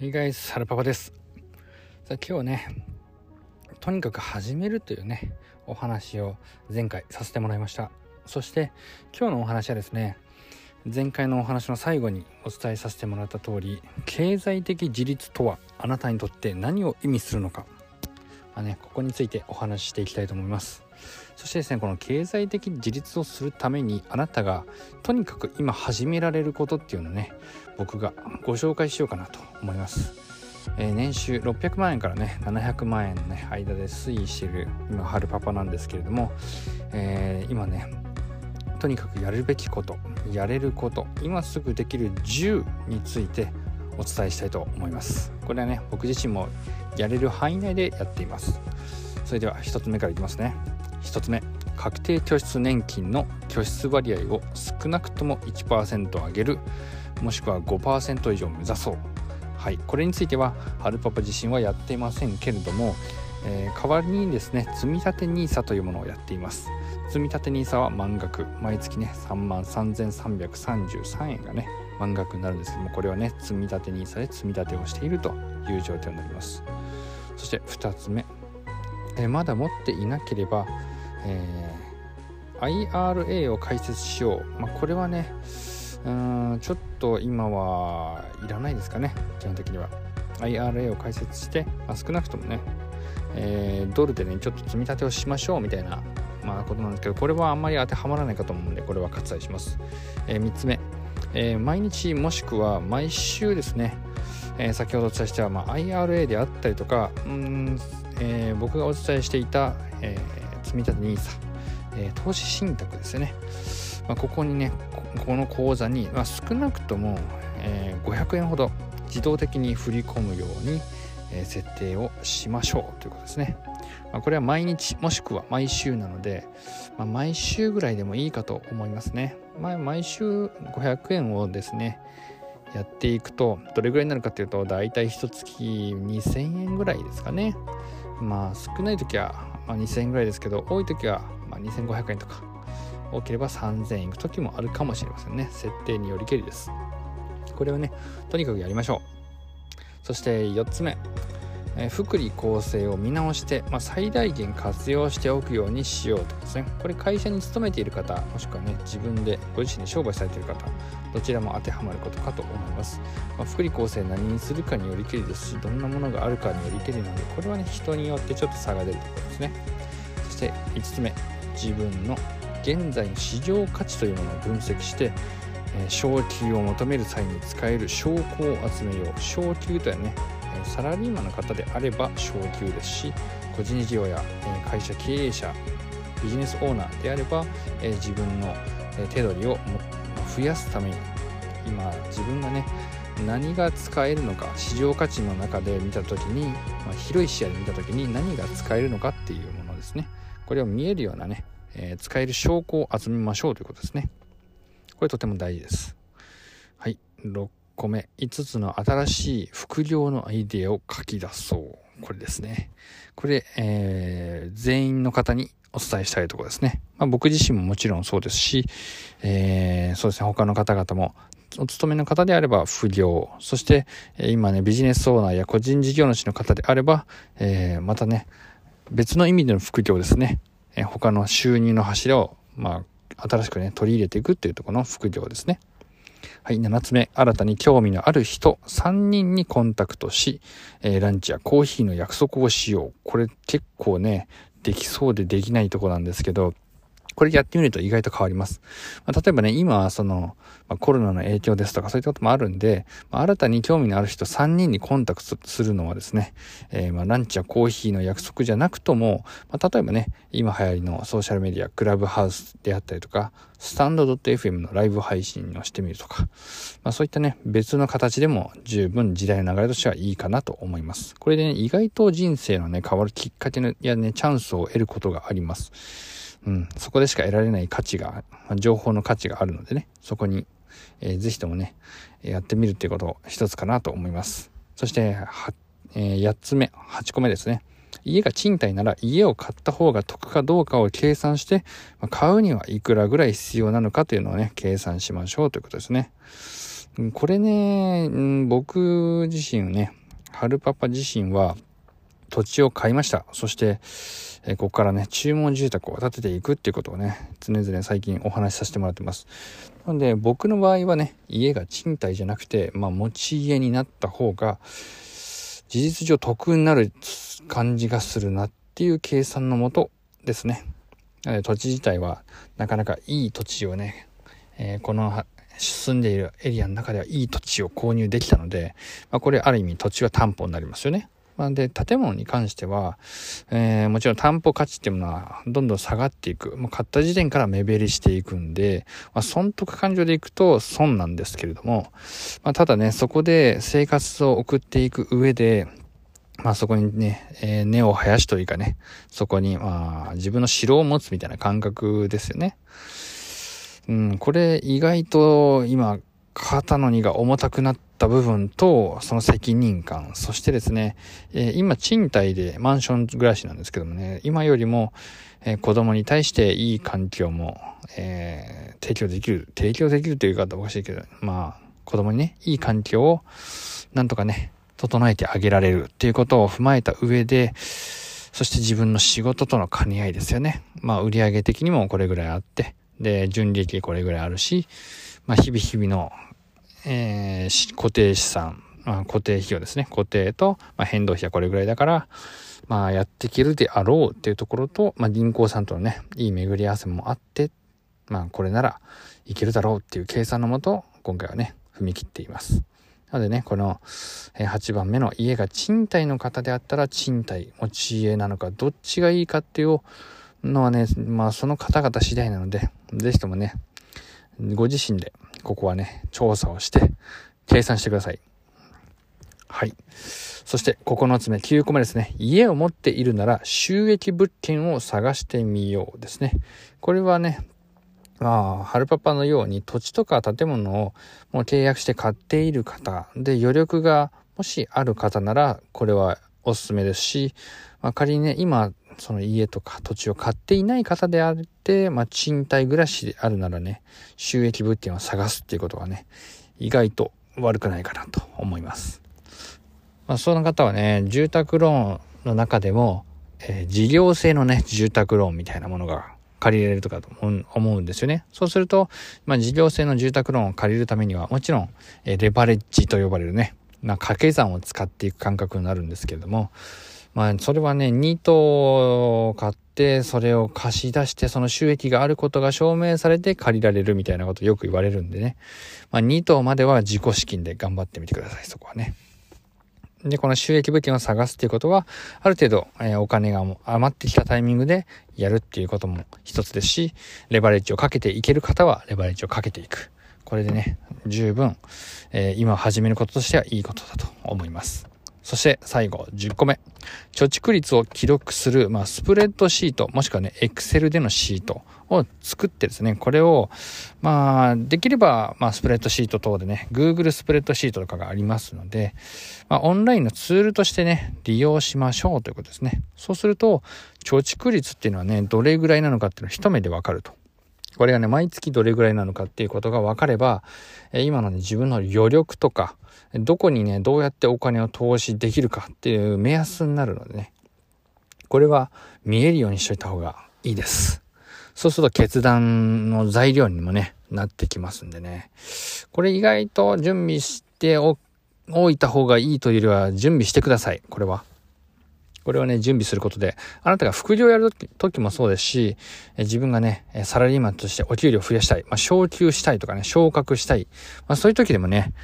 Hey guys, ハルパパです。さあ今日はね、とにかく始めるというね、お話を前回させてもらいました。そして今日のお話はですね、前回のお話の最後にお伝えさせてもらった通り、経済的自立とはあなたにとって何を意味するのか、まあね、ここについてお話ししていきたいと思います。そしてですねこの経済的自立をするためにあなたがとにかく今始められることっていうのをね僕がご紹介しようかなと思います。えー、年収600万円からね700万円の、ね、間で推移している今春パパなんですけれども、えー、今ねとにかくやるべきことやれること今すぐできる10についてお伝えしたいと思いますこれはね僕自身もやれる範囲内でやっています。それでは1つ目からいきますね。1つ目確定拠出年金の拠出割合を少なくとも1%上げるもしくは5%以上目指そう。はいこれについてはハルパパ自身はやっていませんけれども、えー、代わりにですね積立 NISA というものをやっています。積立 NISA は満額毎月ね3万3333円がね満額になるんですけどもこれはね積立 NISA で積み立てをしているという状況になります。そして2つ目、えー、まだ持っていなければ、えー、IRA を開設しよう、まあ、これはねうんちょっと今はいらないですかね。基本的には。IRA を開設して、まあ、少なくともね、えー、ドルでねちょっと積み立てをしましょうみたいな、まあ、ことなんですけどこれはあんまり当てはまらないかと思うんでこれは割愛します、えー、3つ目、えー、毎日もしくは毎週ですね、え先ほどお伝えした、まあ、IRA であったりとかうん、え僕がお伝えしていた、え積立て NISA、え投資信託ですねまあ、ここにねこの口座に、まあ、少なくとも、えー、500円ほど自動的に振り込むように、え、設定をしましょうということですね。まあ、これは毎日もしくは毎週なので、まあ、毎週ぐらいでもいいかと思いますね。まあ、毎週500円をですねやっていくとどれぐらいになるかっていうと大体1月2000円ぐらいですかね。まあ少ない時はま2000円ぐらいですけど多い時はま2500円とか多ければ3000円いく時もあるかもしれませんね。設定によりけりです。これをねとにかくやりましょう。そして4つ目。え福利厚生を見直して、まあ、最大限活用しておくようにしようとですね。これ会社に勤めている方もしくはね自分でご自身で商売されている方どちらも当てはまることかと思います、まあ、福利厚生何にするかによりけりですしどんなものがあるかによりけりなのでこれはね人によってちょっと差が出るところですね。そして5つ目自分の現在の市場価値というものを分析して、昇給を求める際に使える証拠を集めよう昇給とはねサラリーマンの方であれば昇給ですし個人事業や会社経営者ビジネスオーナーであれば自分の手取りを増やすために今自分がね何が使えるのか市場価値の中で見た時に、まあ、広い視野で見た時に何が使えるのかっていうものですねこれを見えるようなねえー、使える証拠を集めましょうということですね。これとても大事です。はい。6個目。5つの新しい副業のアイデアを書き出そう。これですね。これ、えー、全員の方にお伝えしたいところですね。まあ、僕自身ももちろんそうですし、えー、そうですね、他の方々も、お勤めの方であれば副業、そして、え今ね、ビジネスオーナーや個人事業主の方であれば、えー、またね、別の意味での副業ですね。え他の収入の柱を、まあ、新しくね、取り入れていくっていうとこの副業ですね。はい、7つ目、新たに興味のある人3人にコンタクトし、えー、ランチやコーヒーの約束をしよう。これ結構ね、できそうでできないとこなんですけど、これやってみると意外と変わります。まあ、例えばね、今は、その、まあ、コロナの影響ですとかそういったこともあるんで、まあ、新たに興味のある人3人にコンタクトするのはですね、えー、まランチやコーヒーの約束じゃなくとも、ま、例えばね、今流行りのソーシャルメディア、クラブハウスであったりとか、スタンド .fm のライブ配信をしてみるとか、ま、そういったね、別の形でも十分時代の流れとしてはいいかなと思います。これでね、意外と人生のね、変わるきっかけのやね、チャンスを得ることがあります。うん、そこでしか得られない価値がま、情報の価値があるのでね、そこに、えー、ぜひともね、やってみるっていうこと一つかなと思います。そして、は、えー、8つ目、8個目ですね。家が賃貸なら家を買った方が得かどうかを計算して、まあ、買うにはいくらぐらい必要なのかというのをね、計算しましょうということですね。これね、僕自身ね、春パパ自身は土地を買いました。そして、えここからね、注文住宅を建てていくっていうことをね、常々最近お話しさせてもらってます。なので、僕の場合はね、家が賃貸じゃなくて、まあ、持ち家になった方が、事実上得になる感じがするなっていう計算のもとですね。土地自体はなかなかいい土地をね、えー、この住んでいるエリアの中ではいい土地を購入できたので、まあ、これある意味土地は担保になりますよね。まあ、で、建物に関しては、えー、もちろん担保価値っていうものはどんどん下がっていく。もう買った時点から目減りしていくんで、まあ、損得感情でいくと損なんですけれども、まあ、ただね、そこで生活を送っていく上で、まあそこにね、えー、根を生やしというかね、そこにまあ自分の城を持つみたいな感覚ですよね。うん、これ意外と今、肩の荷が重たくなってた部分と、その責任感、そしてですね、えー、今賃貸でマンション暮らしなんですけどもね、今よりも、えー、子供に対していい環境も、えー、提供できる、提供できるという言い方おかしいけど、まあ、子供にね、いい環境を、なんとかね、整えてあげられるっていうことを踏まえた上で、そして自分の仕事との兼ね合いですよね。まあ売上的にもこれぐらいあって、で、純利益これぐらいあるし、まあ日々日々の、えー、固定資産、まあ、固定費用ですね。固定と、まあ、変動費はこれぐらいだから、まあやっていけるであろうっていうところと、まあ銀行さんとのね、いい巡り合わせもあって、まあこれならいけるだろうっていう計算のもと、今回はね、踏み切っています。なのでね、この8番目の家が賃貸の方であったら賃貸、持ち家なのか、どっちがいいかっていうのはね、まあその方々次第なので、ぜひともね、ご自身でここはね、調査をして計算してください。はい。そして9つ目、9個目ですね。家を持っているなら収益物件を探してみようですね。これはね、まあ、ハルパパのように土地とか建物をもう契約して買っている方で余力がもしある方ならこれはおすすめですし、まあ、仮にね、今その家とか土地を買っていない方であって、まあ、賃貸暮らしであるならね、収益物件を探すっていうことがね、意外と悪くないかなと思います。まあ、その方はね、住宅ローンの中でも、えー、事業性のね、住宅ローンみたいなものが借りれるとかと思うんですよね。そうすると、まあ、事業性の住宅ローンを借りるためには、もちろん、えレバレッジと呼ばれるね、ま、掛け算を使っていく感覚になるんですけれども、まあ、それはね、2棟買って、それを貸し出して、その収益があることが証明されて借りられるみたいなことよく言われるんでね。まあ、2棟までは自己資金で頑張ってみてください、そこはね。で、この収益物件を探すっていうことは、ある程度、えー、お金が余ってきたタイミングでやるっていうことも一つですし、レバレッジをかけていける方は、レバレッジをかけていく。これでね、十分、えー、今始めることとしてはいいことだと思います。そして最後、10個目。貯蓄率を記録する、まあ、スプレッドシート、もしくはね、エクセルでのシートを作ってですね、これを、まあ、できれば、まあ、スプレッドシート等でね、Google スプレッドシートとかがありますので、まあ、オンラインのツールとしてね、利用しましょうということですね。そうすると、貯蓄率っていうのはね、どれぐらいなのかっていうのを一目でわかると。これがね、毎月どれぐらいなのかっていうことが分かれば、え今のね、自分の余力とか、どこにね、どうやってお金を投資できるかっていう目安になるのでね、これは見えるようにしといた方がいいです。そうすると決断の材料にもね、なってきますんでね。これ意外と準備しておいた方がいいというよりは準備してください。これは。これをね、準備することで、あなたが副業をやるときもそうですし、自分がね、サラリーマンとしてお給料を増やしたい、まあ、昇給したいとかね、昇格したい、まあ、そういう時でもね、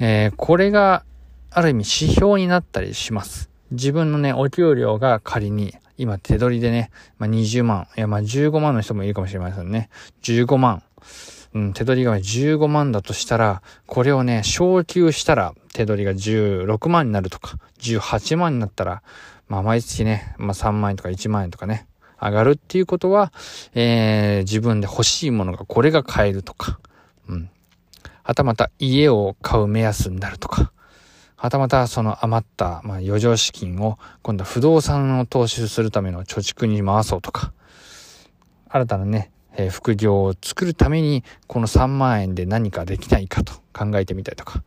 えー、これがある意味指標になったりします。自分のね、お給料が仮に、今手取りでね、まあ、20万、いやまあ15万の人もいるかもしれませんね。15万。うん、手取りが15万だとしたら、これをね、昇給したら手取りが16万になるとか、18万になったら、まあ毎月ね、まあ3万円とか1万円とかね、上がるっていうことは、えー、自分で欲しいものがこれが買えるとか、うん。はたまた家を買う目安になるとか、はたまたその余った、まあ、余剰資金を今度は不動産を投資するための貯蓄に回そうとか、新たなね、えー、副業を作るために、この3万円で何かできないかと考えてみたりとか、ま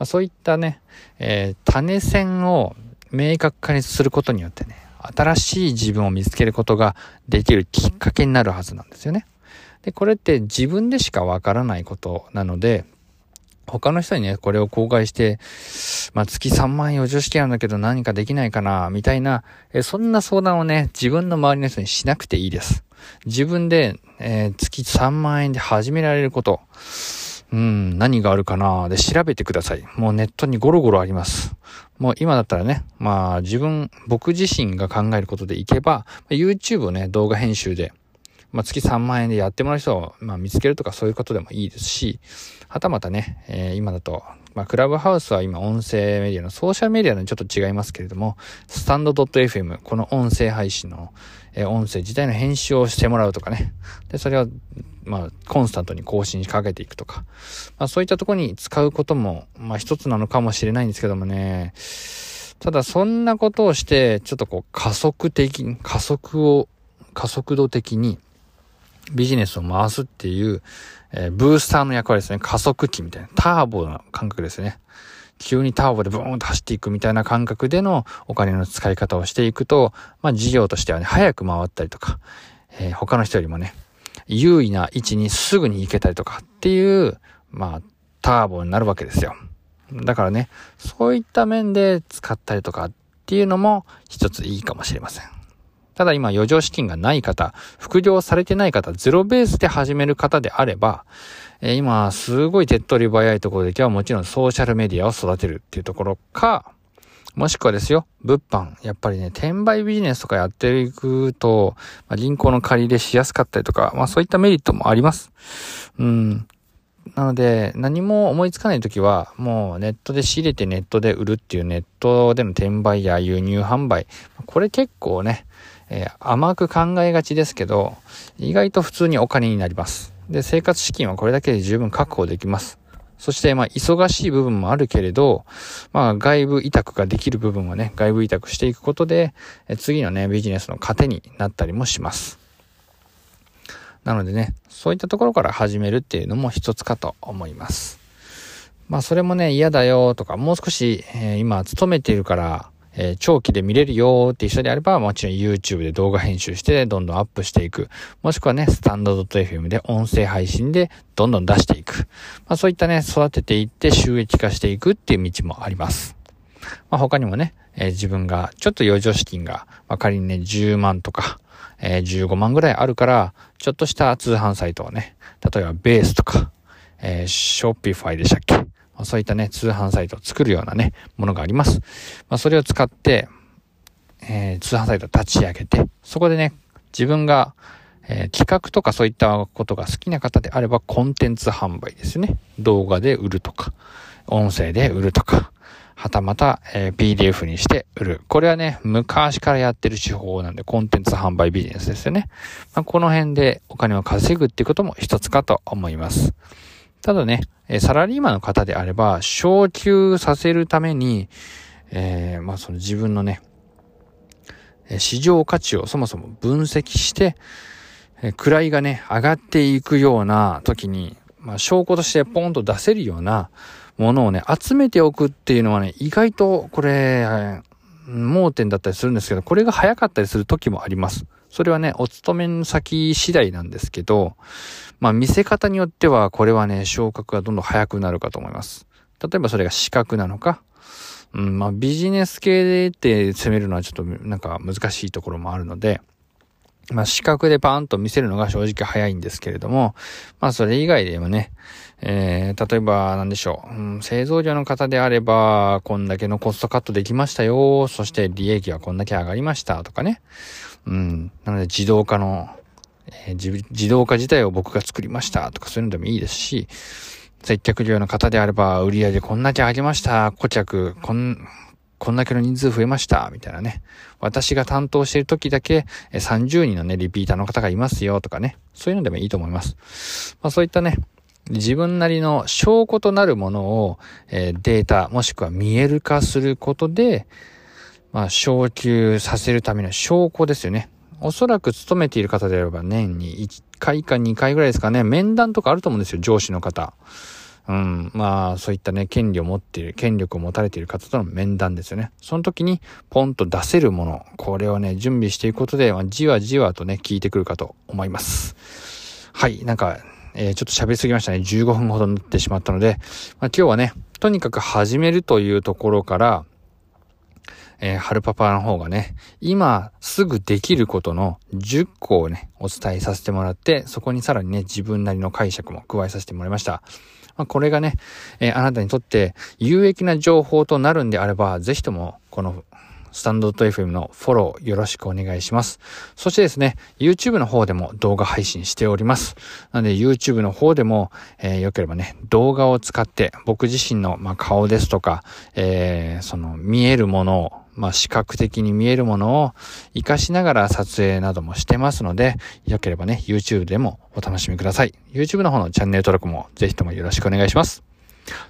あ、そういったね、えー、種線を明確化にすることによってね、新しい自分を見つけることができるきっかけになるはずなんですよね。で、これって自分でしかわからないことなので、他の人にね、これを公開して、まあ、月3万円余剰資金あるんだけど何かできないかな、みたいな、えそんな相談をね、自分の周りの人にしなくていいです。自分で、えー、月3万円で始められること、うん、何があるかなで調べてください。もうネットにゴロゴロあります。もう今だったらね、まあ自分、僕自身が考えることでいけば、YouTube をね、動画編集で、まあ、月3万円でやってもらう人を、まあ、見つけるとかそういうことでもいいですし、はたまたね、えー、今だと、まあ、クラブハウスは今音声メディアのソーシャルメディアのちょっと違いますけれども、スタンド .fm、この音声配信の、え、音声自体の編集をしてもらうとかね。で、それを、まあ、コンスタントに更新しかけていくとか。まあ、そういったとこに使うことも、まあ、一つなのかもしれないんですけどもね。ただ、そんなことをして、ちょっとこう、加速的に、加速を、加速度的に、ビジネスを回すっていう、えー、ブースターの役割ですね。加速器みたいな。ターボの感覚ですね。急にターボでブーンと走っていくみたいな感覚でのお金の使い方をしていくと、まあ事業としてはね、早く回ったりとか、えー、他の人よりもね、優位な位置にすぐに行けたりとかっていう、まあ、ターボになるわけですよ。だからね、そういった面で使ったりとかっていうのも一ついいかもしれません。ただ今余剰資金がない方、副業されてない方、ゼロベースで始める方であれば、え、今すごい手っ取り早いところで今日はもちろんソーシャルメディアを育てるっていうところか、もしくはですよ、物販。やっぱりね、転売ビジネスとかやっていくと、まあ、銀行の借り入れしやすかったりとか、まあそういったメリットもあります。うん。なので、何も思いつかないときは、もうネットで仕入れてネットで売るっていうネットでの転売や輸入販売。これ結構ね、えー、甘く考えがちですけど、意外と普通にお金になります。で、生活資金はこれだけで十分確保できます。そして、まあ、忙しい部分もあるけれど、まあ、外部委託ができる部分はね、外部委託していくことで、次のね、ビジネスの糧になったりもします。なのでね、そういったところから始めるっていうのも一つかと思います。まあ、それもね、嫌だよとか、もう少し、えー、今、勤めているから、えー、長期で見れるよっていう人であれば、もちろん YouTube で動画編集してどんどんアップしていく。もしくはね、スタンド .fm で音声配信でどんどん出していく。まあそういったね、育てていって収益化していくっていう道もあります。まあ他にもね、えー、自分がちょっと余剰資金が、まあ、仮にね、10万とか、えー、15万ぐらいあるから、ちょっとした通販サイトをね、例えばベースとか、えー、ショッピファイでしたっけ、そういったね、通販サイトを作るようなね、ものがあります。まあ、それを使って、えー、通販サイトを立ち上げて、そこでね、自分が、えー、企画とかそういったことが好きな方であれば、コンテンツ販売ですね。動画で売るとか、音声で売るとか、はたまた、えー、PDF にして売る。これはね、昔からやってる手法なんで、コンテンツ販売ビジネスですよね。まあ、この辺でお金を稼ぐっていうことも一つかと思います。ただね、サラリーマンの方であれば、昇給させるために、えー、まあその自分のね、市場価値をそもそも分析して、位がね、上がっていくような時に、まあ証拠としてポンと出せるようなものをね、集めておくっていうのはね、意外とこれ、盲点だったりするんですけど、これが早かったりする時もあります。それはね、お勤めの先次第なんですけど、まあ見せ方によってはこれはね、昇格がどんどん早くなるかと思います。例えばそれが資格なのか、うん、まあビジネス系でって攻めるのはちょっとなんか難しいところもあるので、まあ、視覚でパーンと見せるのが正直早いんですけれども、まあ、それ以外でもね、えー、例えば、なんでしょう、うん、製造業の方であれば、こんだけのコストカットできましたよ、そして利益はこんだけ上がりましたとかね。うん、なので自動化の、えー、自動化自体を僕が作りましたとかそういうのでもいいですし、接客業の方であれば、売上こんだけ上げました、顧客、こん、こんだけの人数増えました、みたいなね。私が担当している時だけ30人のね、リピーターの方がいますよとかね。そういうのでもいいと思います。まあそういったね、自分なりの証拠となるものを、えー、データもしくは見える化することで、まあ、昇給させるための証拠ですよね。おそらく勤めている方であれば年に1回か2回ぐらいですかね、面談とかあると思うんですよ、上司の方。うん、まあ、そういったね、権利を持っている、権力を持たれている方との面談ですよね。その時に、ポンと出せるもの、これをね、準備していくことで、ま、じわじわとね、聞いてくるかと思います。はい、なんか、えー、ちょっと喋りすぎましたね。15分ほどになってしまったので、まあ、今日はね、とにかく始めるというところから、えー、春パパの方がね、今すぐできることの10個をね、お伝えさせてもらって、そこにさらにね、自分なりの解釈も加えさせてもらいました。まあ、これがね、えー、あなたにとって有益な情報となるんであれば、ぜひともこのスタンド FM のフォローよろしくお願いします。そしてですね、YouTube の方でも動画配信しております。なので YouTube の方でも、えー、よければね、動画を使って僕自身の、まあ、顔ですとか、えー、その見えるものをまあ、視覚的に見えるものを活かしながら撮影などもしてますので、よければね、YouTube でもお楽しみください。YouTube の方のチャンネル登録もぜひともよろしくお願いします。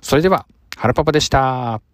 それでは、はらパパでした。